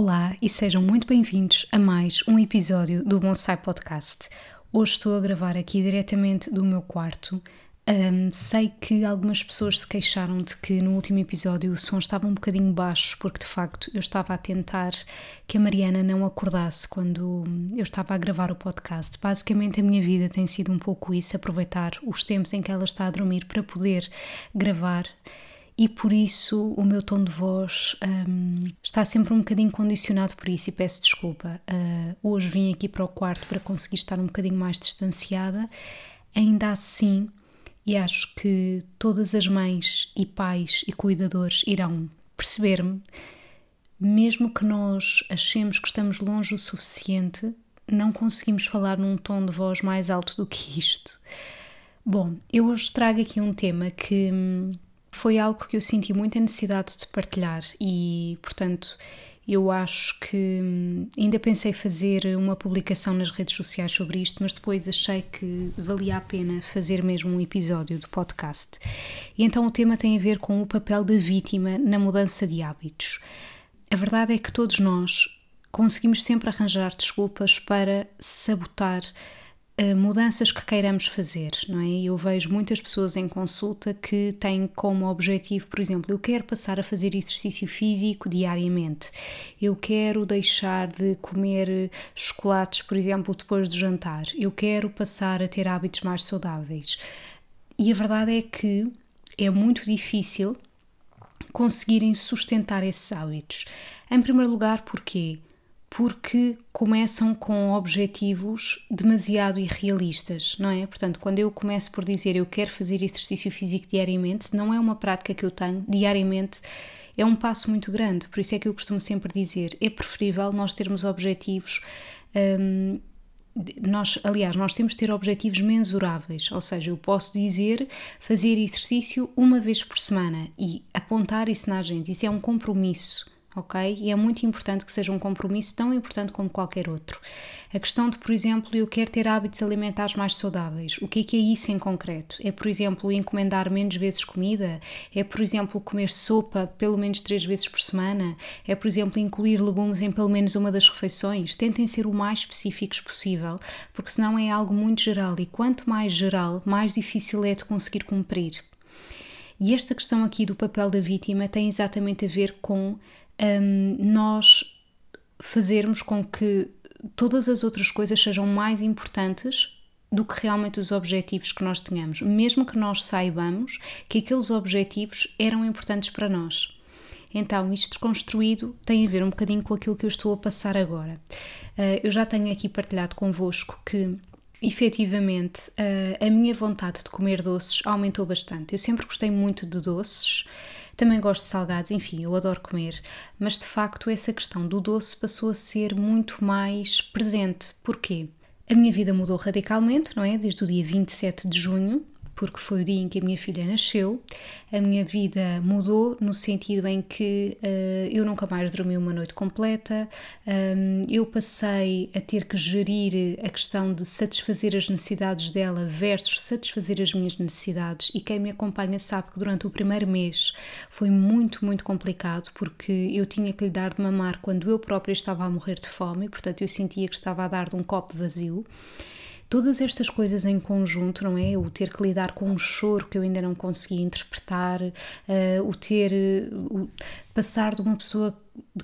Olá e sejam muito bem-vindos a mais um episódio do Bonsai Podcast. Hoje estou a gravar aqui diretamente do meu quarto. Um, sei que algumas pessoas se queixaram de que no último episódio o som estava um bocadinho baixo, porque de facto eu estava a tentar que a Mariana não acordasse quando eu estava a gravar o podcast. Basicamente, a minha vida tem sido um pouco isso: aproveitar os tempos em que ela está a dormir para poder gravar e por isso o meu tom de voz um, está sempre um bocadinho condicionado por isso e peço desculpa. Uh, hoje vim aqui para o quarto para conseguir estar um bocadinho mais distanciada, ainda assim, e acho que todas as mães e pais e cuidadores irão perceber-me, mesmo que nós achemos que estamos longe o suficiente, não conseguimos falar num tom de voz mais alto do que isto. Bom, eu hoje trago aqui um tema que hum, foi algo que eu senti muita necessidade de partilhar e, portanto, eu acho que hum, ainda pensei fazer uma publicação nas redes sociais sobre isto, mas depois achei que valia a pena fazer mesmo um episódio do podcast. E então o tema tem a ver com o papel da vítima na mudança de hábitos. A verdade é que todos nós conseguimos sempre arranjar desculpas para sabotar mudanças que queiramos fazer, não é? Eu vejo muitas pessoas em consulta que têm como objetivo, por exemplo, eu quero passar a fazer exercício físico diariamente, eu quero deixar de comer chocolates, por exemplo, depois do jantar, eu quero passar a ter hábitos mais saudáveis. E a verdade é que é muito difícil conseguirem sustentar esses hábitos. Em primeiro lugar, porquê? Porque começam com objetivos demasiado irrealistas, não é? Portanto, quando eu começo por dizer eu quero fazer exercício físico diariamente, não é uma prática que eu tenho diariamente, é um passo muito grande. Por isso é que eu costumo sempre dizer: é preferível nós termos objetivos. Hum, nós, aliás, nós temos de ter objetivos mensuráveis, ou seja, eu posso dizer fazer exercício uma vez por semana e apontar isso na agenda. Isso é um compromisso ok? E é muito importante que seja um compromisso tão importante como qualquer outro. A questão de, por exemplo, eu quero ter hábitos alimentares mais saudáveis. O que é que é isso em concreto? É, por exemplo, encomendar menos vezes comida? É, por exemplo, comer sopa pelo menos três vezes por semana? É, por exemplo, incluir legumes em pelo menos uma das refeições? Tentem ser o mais específicos possível, porque senão é algo muito geral e quanto mais geral, mais difícil é de conseguir cumprir. E esta questão aqui do papel da vítima tem exatamente a ver com um, nós fazermos com que todas as outras coisas sejam mais importantes do que realmente os objetivos que nós tenhamos, mesmo que nós saibamos que aqueles objetivos eram importantes para nós. Então, isto desconstruído tem a ver um bocadinho com aquilo que eu estou a passar agora. Uh, eu já tenho aqui partilhado convosco que efetivamente uh, a minha vontade de comer doces aumentou bastante. Eu sempre gostei muito de doces. Também gosto de salgados, enfim, eu adoro comer, mas de facto essa questão do doce passou a ser muito mais presente. Porquê? A minha vida mudou radicalmente, não é? Desde o dia 27 de junho, porque foi o dia em que a minha filha nasceu. A minha vida mudou no sentido em que uh, eu nunca mais dormi uma noite completa, um, eu passei a ter que gerir a questão de satisfazer as necessidades dela versus satisfazer as minhas necessidades. E quem me acompanha sabe que durante o primeiro mês foi muito, muito complicado porque eu tinha que lhe dar de mamar quando eu própria estava a morrer de fome, portanto eu sentia que estava a dar de um copo vazio. Todas estas coisas em conjunto, não é? O ter que lidar com um choro que eu ainda não conseguia interpretar, uh, o ter. Uh, o passar de uma pessoa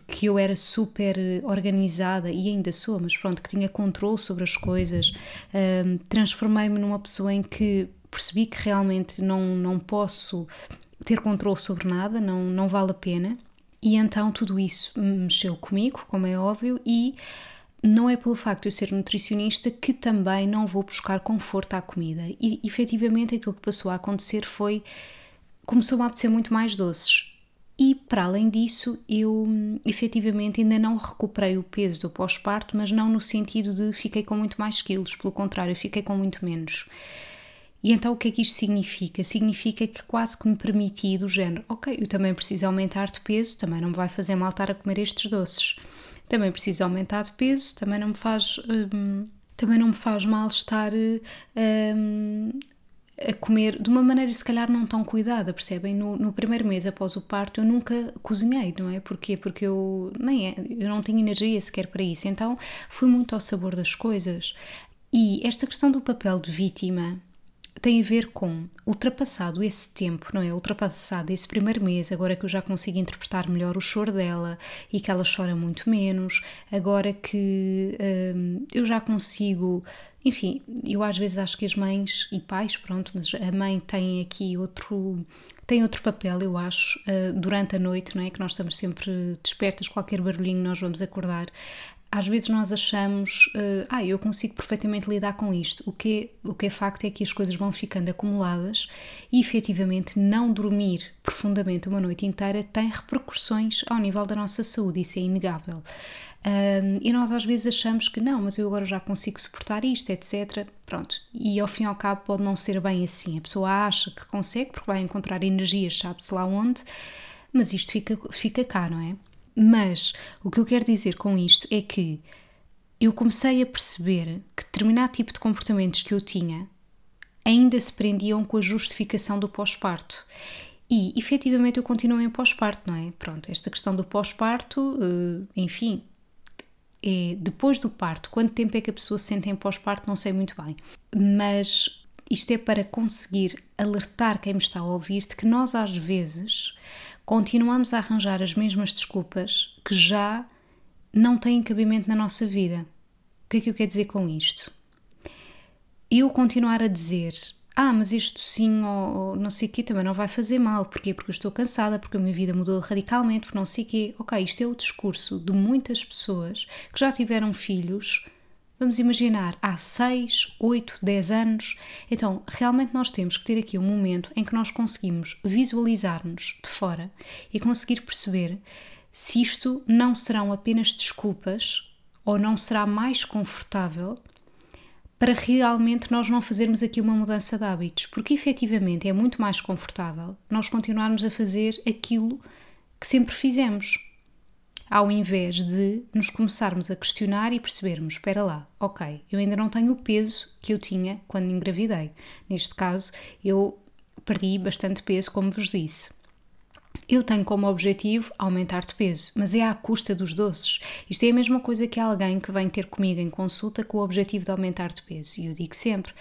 que eu era super organizada e ainda sou, mas pronto, que tinha controle sobre as coisas, uh, transformei-me numa pessoa em que percebi que realmente não, não posso ter controle sobre nada, não, não vale a pena E então tudo isso mexeu comigo, como é óbvio, e não é pelo facto de eu ser nutricionista que também não vou buscar conforto à comida. E efetivamente aquilo que passou a acontecer foi. começou a apetecer muito mais doces. E para além disso, eu efetivamente ainda não recuperei o peso do pós-parto, mas não no sentido de fiquei com muito mais quilos, pelo contrário, fiquei com muito menos. E então o que é que isto significa? Significa que quase que me permiti do género, ok, eu também preciso aumentar de peso, também não me vai fazer mal estar a comer estes doces. Também preciso aumentar de peso, também não me faz, hum, também não me faz mal estar hum, a comer de uma maneira se calhar não tão cuidada, percebem? No, no, primeiro mês após o parto eu nunca cozinhei, não é? Porquê? Porque eu nem é, eu não tinha energia sequer para isso, então fui muito ao sabor das coisas. E esta questão do papel de vítima tem a ver com ultrapassado esse tempo, não é? Ultrapassado esse primeiro mês, agora que eu já consigo interpretar melhor o choro dela e que ela chora muito menos, agora que hum, eu já consigo. Enfim, eu às vezes acho que as mães e pais, pronto, mas a mãe tem aqui outro tem outro papel, eu acho, uh, durante a noite, não é? Que nós estamos sempre despertas, qualquer barulhinho nós vamos acordar às vezes nós achamos, uh, ah, eu consigo perfeitamente lidar com isto. O que, é, o que é facto é que as coisas vão ficando acumuladas e efetivamente não dormir profundamente uma noite inteira tem repercussões ao nível da nossa saúde, isso é inegável. E nós às vezes achamos que não, mas eu agora já consigo suportar isto, etc. Pronto, e ao fim e ao cabo pode não ser bem assim. A pessoa acha que consegue porque vai encontrar energias, sabe-se lá onde, mas isto fica, fica cá, não é? Mas o que eu quero dizer com isto é que eu comecei a perceber que determinado tipo de comportamentos que eu tinha ainda se prendiam com a justificação do pós-parto. E efetivamente eu continuo em pós-parto, não é? Pronto, esta questão do pós-parto, eh, enfim, é depois do parto, quanto tempo é que a pessoa se sente em pós-parto, não sei muito bem. Mas isto é para conseguir alertar quem me está a ouvir de que nós às vezes continuamos a arranjar as mesmas desculpas que já não têm cabimento na nossa vida. O que é que eu quero dizer com isto? Eu continuar a dizer, ah, mas isto sim ou, ou não sei o quê também não vai fazer mal. Porquê? Porque eu estou cansada, porque a minha vida mudou radicalmente, porque não sei o quê. Ok, isto é o discurso de muitas pessoas que já tiveram filhos Vamos imaginar, há 6, 8, 10 anos. Então, realmente nós temos que ter aqui um momento em que nós conseguimos visualizar-nos de fora e conseguir perceber se isto não serão apenas desculpas ou não será mais confortável para realmente nós não fazermos aqui uma mudança de hábitos, porque efetivamente é muito mais confortável nós continuarmos a fazer aquilo que sempre fizemos ao invés de nos começarmos a questionar e percebermos: espera lá, ok, eu ainda não tenho o peso que eu tinha quando engravidei. Neste caso, eu perdi bastante peso, como vos disse. Eu tenho como objetivo aumentar de peso, mas é à custa dos doces. Isto é a mesma coisa que alguém que vem ter comigo em consulta com o objetivo de aumentar de peso. E eu digo sempre: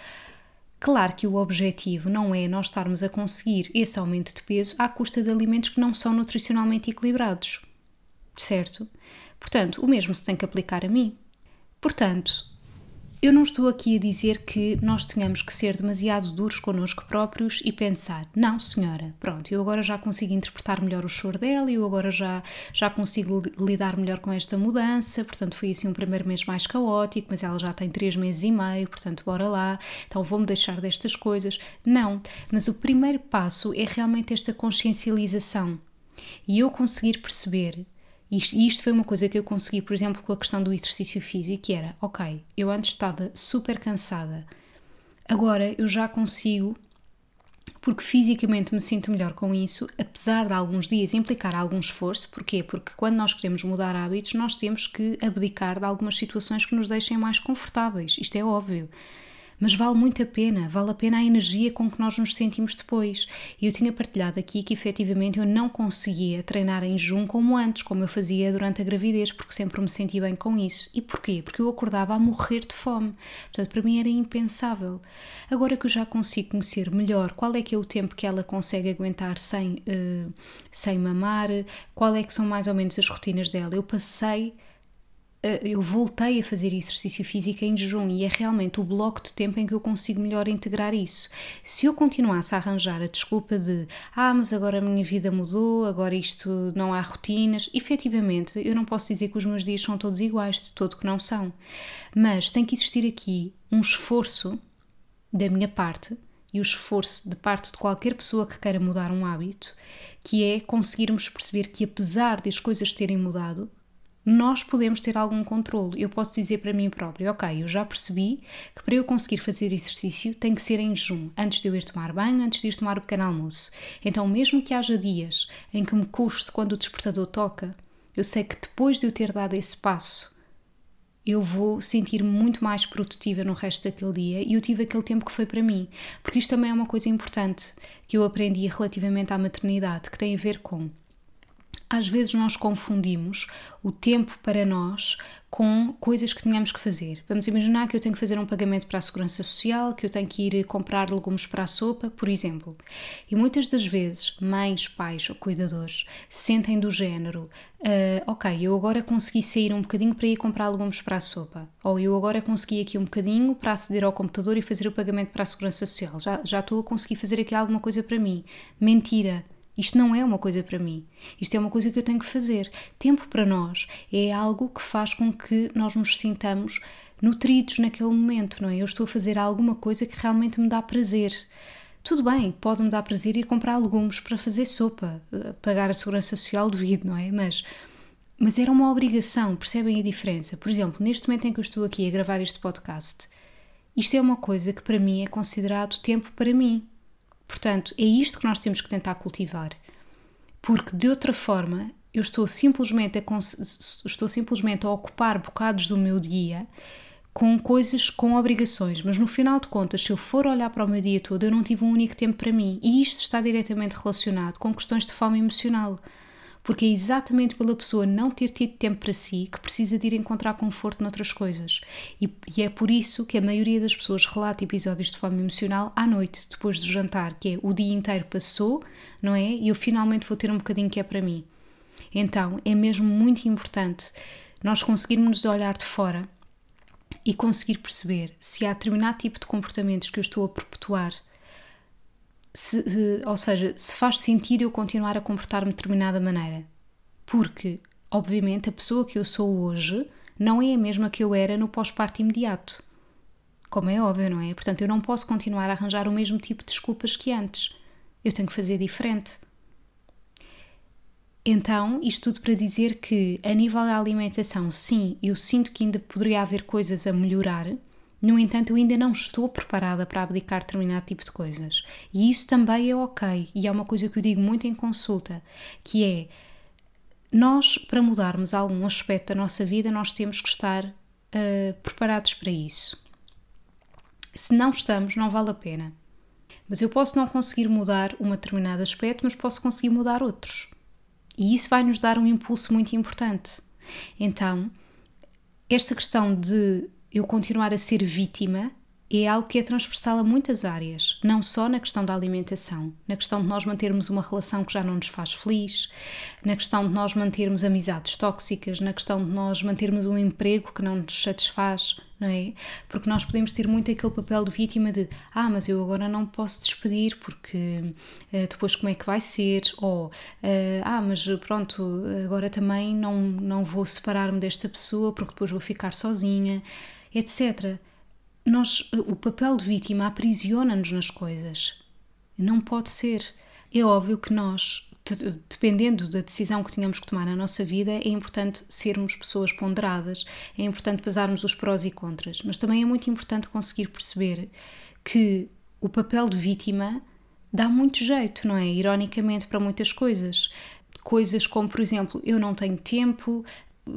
Claro que o objetivo não é nós estarmos a conseguir esse aumento de peso à custa de alimentos que não são nutricionalmente equilibrados certo? Portanto, o mesmo se tem que aplicar a mim. Portanto, eu não estou aqui a dizer que nós tenhamos que ser demasiado duros connosco próprios e pensar, não, senhora, pronto, eu agora já consigo interpretar melhor o choro dela, eu agora já, já consigo lidar melhor com esta mudança, portanto foi assim um primeiro mês mais caótico, mas ela já tem três meses e meio, portanto bora lá, então vou-me deixar destas coisas. Não, mas o primeiro passo é realmente esta consciencialização e eu conseguir perceber e isto foi uma coisa que eu consegui, por exemplo, com a questão do exercício físico, que era, ok, eu antes estava super cansada, agora eu já consigo, porque fisicamente me sinto melhor com isso, apesar de alguns dias implicar algum esforço, porquê? Porque quando nós queremos mudar hábitos, nós temos que abdicar de algumas situações que nos deixem mais confortáveis, isto é óbvio mas vale muito a pena, vale a pena a energia com que nós nos sentimos depois. E eu tinha partilhado aqui que efetivamente eu não conseguia treinar em junho como antes, como eu fazia durante a gravidez, porque sempre me senti bem com isso. E porquê? Porque eu acordava a morrer de fome. Portanto, para mim era impensável. Agora que eu já consigo conhecer melhor qual é que é o tempo que ela consegue aguentar sem, uh, sem mamar, qual é que são mais ou menos as rotinas dela, eu passei eu voltei a fazer exercício físico em jejum e é realmente o bloco de tempo em que eu consigo melhor integrar isso. Se eu continuasse a arranjar a desculpa de ah, mas agora a minha vida mudou, agora isto não há rotinas, efetivamente eu não posso dizer que os meus dias são todos iguais, de todo que não são. Mas tem que existir aqui um esforço da minha parte e o esforço de parte de qualquer pessoa que queira mudar um hábito, que é conseguirmos perceber que apesar de as coisas terem mudado, nós podemos ter algum controle. Eu posso dizer para mim próprio, ok, eu já percebi que para eu conseguir fazer exercício tem que ser em jejum, antes de eu ir tomar banho, antes de ir tomar o pequeno almoço. Então, mesmo que haja dias em que me custe quando o despertador toca, eu sei que depois de eu ter dado esse passo, eu vou sentir-me muito mais produtiva no resto daquele dia e eu tive aquele tempo que foi para mim. Porque isto também é uma coisa importante que eu aprendi relativamente à maternidade, que tem a ver com às vezes nós confundimos o tempo para nós com coisas que tínhamos que fazer. Vamos imaginar que eu tenho que fazer um pagamento para a Segurança Social, que eu tenho que ir comprar legumes para a sopa, por exemplo. E muitas das vezes, mães, pais ou cuidadores sentem do género: uh, ok, eu agora consegui sair um bocadinho para ir comprar legumes para a sopa, ou eu agora consegui aqui um bocadinho para aceder ao computador e fazer o pagamento para a Segurança Social. Já, já estou a conseguir fazer aqui alguma coisa para mim. Mentira! Isto não é uma coisa para mim. Isto é uma coisa que eu tenho que fazer. Tempo para nós é algo que faz com que nós nos sintamos nutridos naquele momento, não é? Eu estou a fazer alguma coisa que realmente me dá prazer. Tudo bem, pode-me dar prazer ir comprar legumes para fazer sopa, eh, pagar a segurança social, devido, não é? Mas, mas era uma obrigação, percebem a diferença? Por exemplo, neste momento em que eu estou aqui a gravar este podcast, isto é uma coisa que para mim é considerado tempo para mim, Portanto, é isto que nós temos que tentar cultivar. Porque de outra forma, eu estou simplesmente a, estou simplesmente a ocupar bocados do meu dia com coisas, com obrigações, mas no final de contas, se eu for olhar para o meu dia todo, eu não tive um único tempo para mim. E isto está diretamente relacionado com questões de fome emocional porque é exatamente pela pessoa não ter tido tempo para si que precisa de ir encontrar conforto noutras coisas. E, e é por isso que a maioria das pessoas relata episódios de fome emocional à noite, depois do jantar, que é o dia inteiro passou, não é? E eu finalmente vou ter um bocadinho que é para mim. Então, é mesmo muito importante nós conseguirmos olhar de fora e conseguir perceber se há determinado tipo de comportamentos que eu estou a perpetuar se, se, ou seja, se faz sentido eu continuar a comportar-me de determinada maneira. Porque, obviamente, a pessoa que eu sou hoje não é a mesma que eu era no pós-parto imediato. Como é óbvio, não é? Portanto, eu não posso continuar a arranjar o mesmo tipo de desculpas que antes. Eu tenho que fazer diferente. Então, isto tudo para dizer que, a nível da alimentação, sim, eu sinto que ainda poderia haver coisas a melhorar no entanto, eu ainda não estou preparada para abdicar determinado tipo de coisas. E isso também é ok. E é uma coisa que eu digo muito em consulta, que é nós, para mudarmos algum aspecto da nossa vida, nós temos que estar uh, preparados para isso. Se não estamos, não vale a pena. Mas eu posso não conseguir mudar um determinado aspecto, mas posso conseguir mudar outros. E isso vai nos dar um impulso muito importante. Então, esta questão de eu continuar a ser vítima é algo que é transversal a muitas áreas, não só na questão da alimentação, na questão de nós mantermos uma relação que já não nos faz feliz, na questão de nós mantermos amizades tóxicas, na questão de nós mantermos um emprego que não nos satisfaz, não é? Porque nós podemos ter muito aquele papel de vítima de ah, mas eu agora não posso despedir porque uh, depois como é que vai ser? Ou uh, ah, mas pronto, agora também não, não vou separar-me desta pessoa porque depois vou ficar sozinha etc. Nós, o papel de vítima aprisiona-nos nas coisas. Não pode ser. É óbvio que nós, dependendo da decisão que tínhamos que tomar na nossa vida, é importante sermos pessoas ponderadas, é importante pesarmos os prós e contras, mas também é muito importante conseguir perceber que o papel de vítima dá muito jeito, não é? Ironicamente, para muitas coisas. Coisas como, por exemplo, eu não tenho tempo,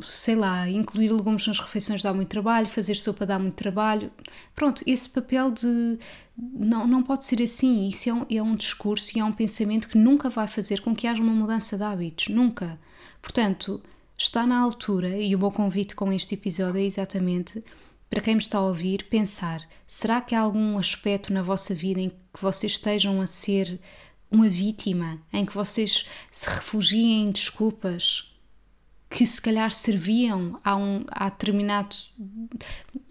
sei lá, incluir legumes nas refeições dá muito trabalho, fazer sopa dá muito trabalho. Pronto, esse papel de. Não, não pode ser assim. Isso é um, é um discurso e é um pensamento que nunca vai fazer com que haja uma mudança de hábitos. Nunca. Portanto, está na altura, e o meu convite com este episódio é exatamente para quem me está a ouvir pensar: será que há algum aspecto na vossa vida em que vocês estejam a ser uma vítima, em que vocês se refugiem em desculpas? Que se calhar serviam a um a determinado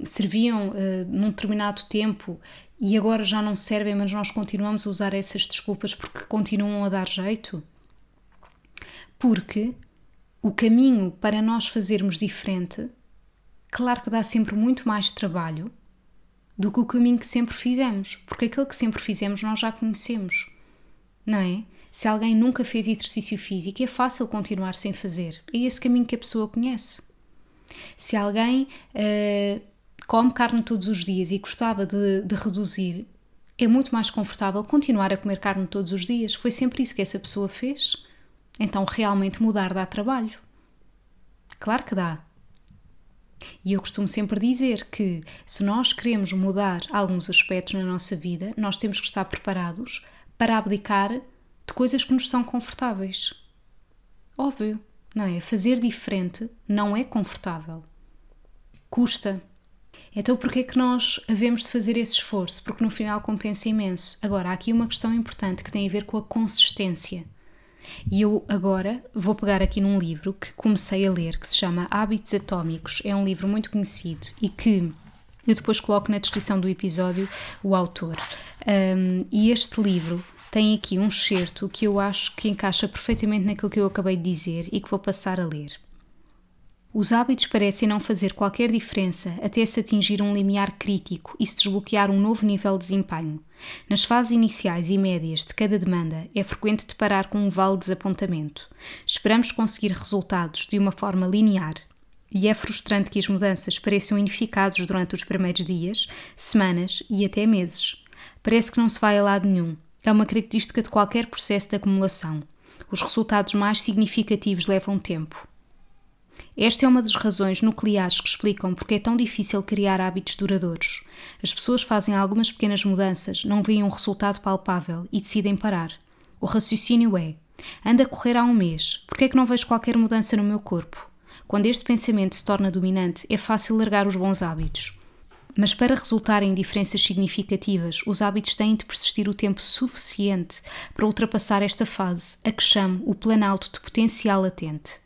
serviam uh, num determinado tempo e agora já não servem, mas nós continuamos a usar essas desculpas porque continuam a dar jeito? Porque o caminho para nós fazermos diferente, claro que dá sempre muito mais trabalho do que o caminho que sempre fizemos, porque aquele que sempre fizemos nós já conhecemos, não é? Se alguém nunca fez exercício físico, é fácil continuar sem fazer. É esse caminho que a pessoa conhece. Se alguém uh, come carne todos os dias e gostava de, de reduzir, é muito mais confortável continuar a comer carne todos os dias. Foi sempre isso que essa pessoa fez. Então, realmente mudar dá trabalho. Claro que dá. E eu costumo sempre dizer que se nós queremos mudar alguns aspectos na nossa vida, nós temos que estar preparados para abdicar de coisas que nos são confortáveis. Óbvio, não é? Fazer diferente não é confortável. Custa. Então, porquê é que nós havemos de fazer esse esforço? Porque no final compensa imenso. Agora, há aqui uma questão importante que tem a ver com a consistência. E eu agora vou pegar aqui num livro que comecei a ler, que se chama Hábitos Atómicos. É um livro muito conhecido e que eu depois coloco na descrição do episódio o autor. Um, e este livro tem aqui um excerto que eu acho que encaixa perfeitamente naquilo que eu acabei de dizer e que vou passar a ler. Os hábitos parecem não fazer qualquer diferença até se atingir um limiar crítico e se desbloquear um novo nível de desempenho. Nas fases iniciais e médias de cada demanda, é frequente deparar com um vale de desapontamento. Esperamos conseguir resultados de uma forma linear e é frustrante que as mudanças pareçam ineficazes durante os primeiros dias, semanas e até meses. Parece que não se vai a lado nenhum é uma característica de qualquer processo de acumulação. Os resultados mais significativos levam tempo. Esta é uma das razões nucleares que explicam porque é tão difícil criar hábitos duradouros. As pessoas fazem algumas pequenas mudanças, não veem um resultado palpável e decidem parar. O raciocínio é: anda a correr há um mês, por que é que não vejo qualquer mudança no meu corpo? Quando este pensamento se torna dominante, é fácil largar os bons hábitos. Mas para resultarem em diferenças significativas, os hábitos têm de persistir o tempo suficiente para ultrapassar esta fase, a que chamo o planalto de potencial latente.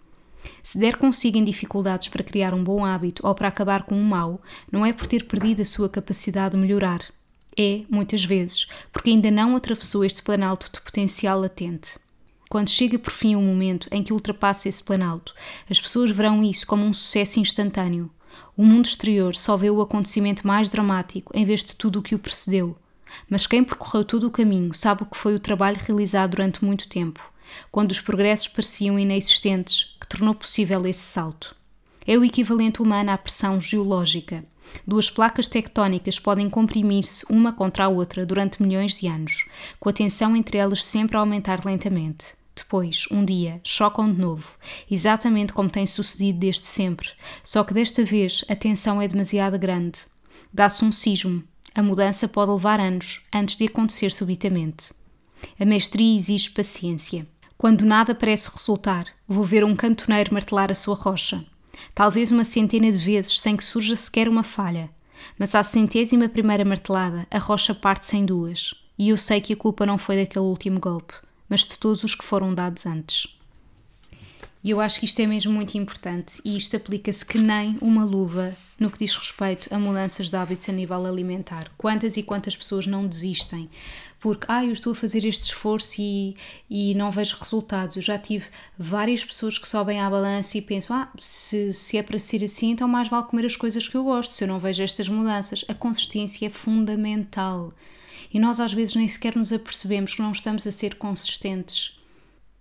Se der consigo em dificuldades para criar um bom hábito ou para acabar com um mau, não é por ter perdido a sua capacidade de melhorar. É, muitas vezes, porque ainda não atravessou este planalto de potencial latente. Quando chega por fim o momento em que ultrapassa esse planalto, as pessoas verão isso como um sucesso instantâneo, o mundo exterior só vê o acontecimento mais dramático em vez de tudo o que o precedeu. Mas quem percorreu todo o caminho sabe o que foi o trabalho realizado durante muito tempo, quando os progressos pareciam inexistentes, que tornou possível esse salto. É o equivalente humano à pressão geológica. Duas placas tectónicas podem comprimir-se uma contra a outra durante milhões de anos, com a tensão entre elas sempre a aumentar lentamente. Depois, um dia, chocam de novo, exatamente como tem sucedido desde sempre, só que desta vez a tensão é demasiado grande. Dá-se um sismo. A mudança pode levar anos, antes de acontecer subitamente. A mestria exige paciência. Quando nada parece resultar, vou ver um cantoneiro martelar a sua rocha. Talvez uma centena de vezes sem que surja sequer uma falha. Mas à centésima primeira martelada, a rocha parte-se em duas. E eu sei que a culpa não foi daquele último golpe mas de todos os que foram dados antes. E eu acho que isto é mesmo muito importante e isto aplica-se que nem uma luva no que diz respeito a mudanças de hábitos a nível alimentar. Quantas e quantas pessoas não desistem porque, ah, eu estou a fazer este esforço e, e não vejo resultados. Eu já tive várias pessoas que sobem à balança e pensam, ah, se, se é para ser assim, então mais vale comer as coisas que eu gosto, se eu não vejo estas mudanças. A consistência é fundamental e nós às vezes nem sequer nos apercebemos que não estamos a ser consistentes.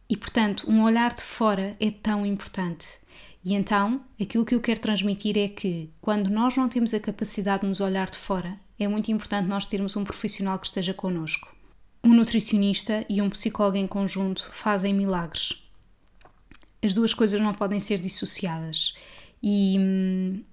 E portanto, um olhar de fora é tão importante. E então, aquilo que eu quero transmitir é que quando nós não temos a capacidade de nos olhar de fora, é muito importante nós termos um profissional que esteja connosco. Um nutricionista e um psicólogo em conjunto fazem milagres. As duas coisas não podem ser dissociadas. E hum,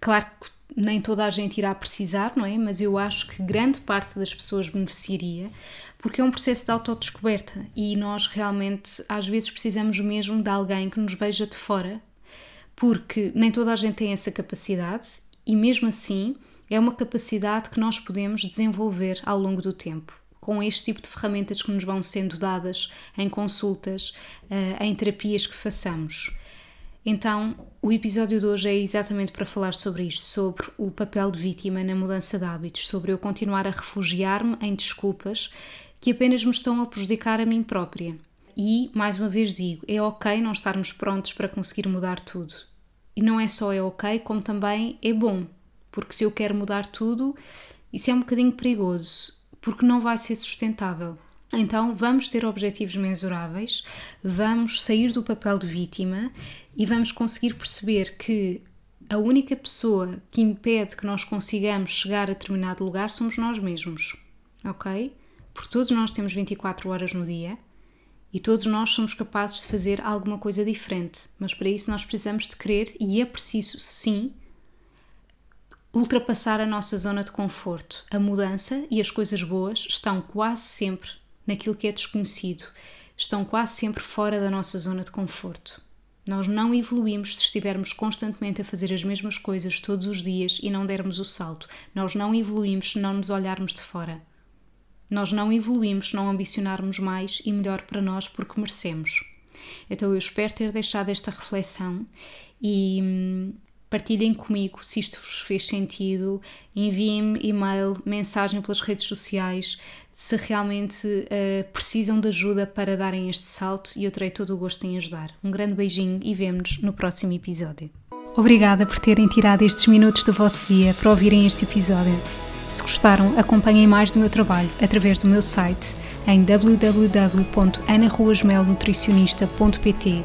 claro que nem toda a gente irá precisar, não é? Mas eu acho que grande parte das pessoas beneficiaria, porque é um processo de autodescoberta e nós realmente às vezes precisamos mesmo de alguém que nos veja de fora, porque nem toda a gente tem essa capacidade e mesmo assim é uma capacidade que nós podemos desenvolver ao longo do tempo. Com este tipo de ferramentas que nos vão sendo dadas em consultas, eh, em terapias que façamos. Então, o episódio de hoje é exatamente para falar sobre isto, sobre o papel de vítima na mudança de hábitos, sobre eu continuar a refugiar-me em desculpas que apenas me estão a prejudicar a mim própria. E, mais uma vez digo, é ok não estarmos prontos para conseguir mudar tudo. E não é só é ok, como também é bom. Porque se eu quero mudar tudo, isso é um bocadinho perigoso, porque não vai ser sustentável. Então vamos ter objetivos mensuráveis, vamos sair do papel de vítima e vamos conseguir perceber que a única pessoa que impede que nós consigamos chegar a determinado lugar somos nós mesmos, ok? Porque todos nós temos 24 horas no dia e todos nós somos capazes de fazer alguma coisa diferente, mas para isso nós precisamos de querer e é preciso, sim, ultrapassar a nossa zona de conforto. A mudança e as coisas boas estão quase sempre naquilo que é desconhecido, estão quase sempre fora da nossa zona de conforto. Nós não evoluímos se estivermos constantemente a fazer as mesmas coisas todos os dias e não dermos o salto. Nós não evoluímos se não nos olharmos de fora. Nós não evoluímos se não ambicionarmos mais e melhor para nós porque merecemos. Então eu espero ter deixado esta reflexão e hum, partilhem comigo se isto vos fez sentido, enviem-me e-mail, mensagem pelas redes sociais, se realmente uh, precisam de ajuda para darem este salto e eu terei todo o gosto em ajudar. Um grande beijinho e vemo-nos no próximo episódio. Obrigada por terem tirado estes minutos do vosso dia para ouvirem este episódio. Se gostaram, acompanhem mais do meu trabalho através do meu site em www.anaruasmelnutricionista.pt,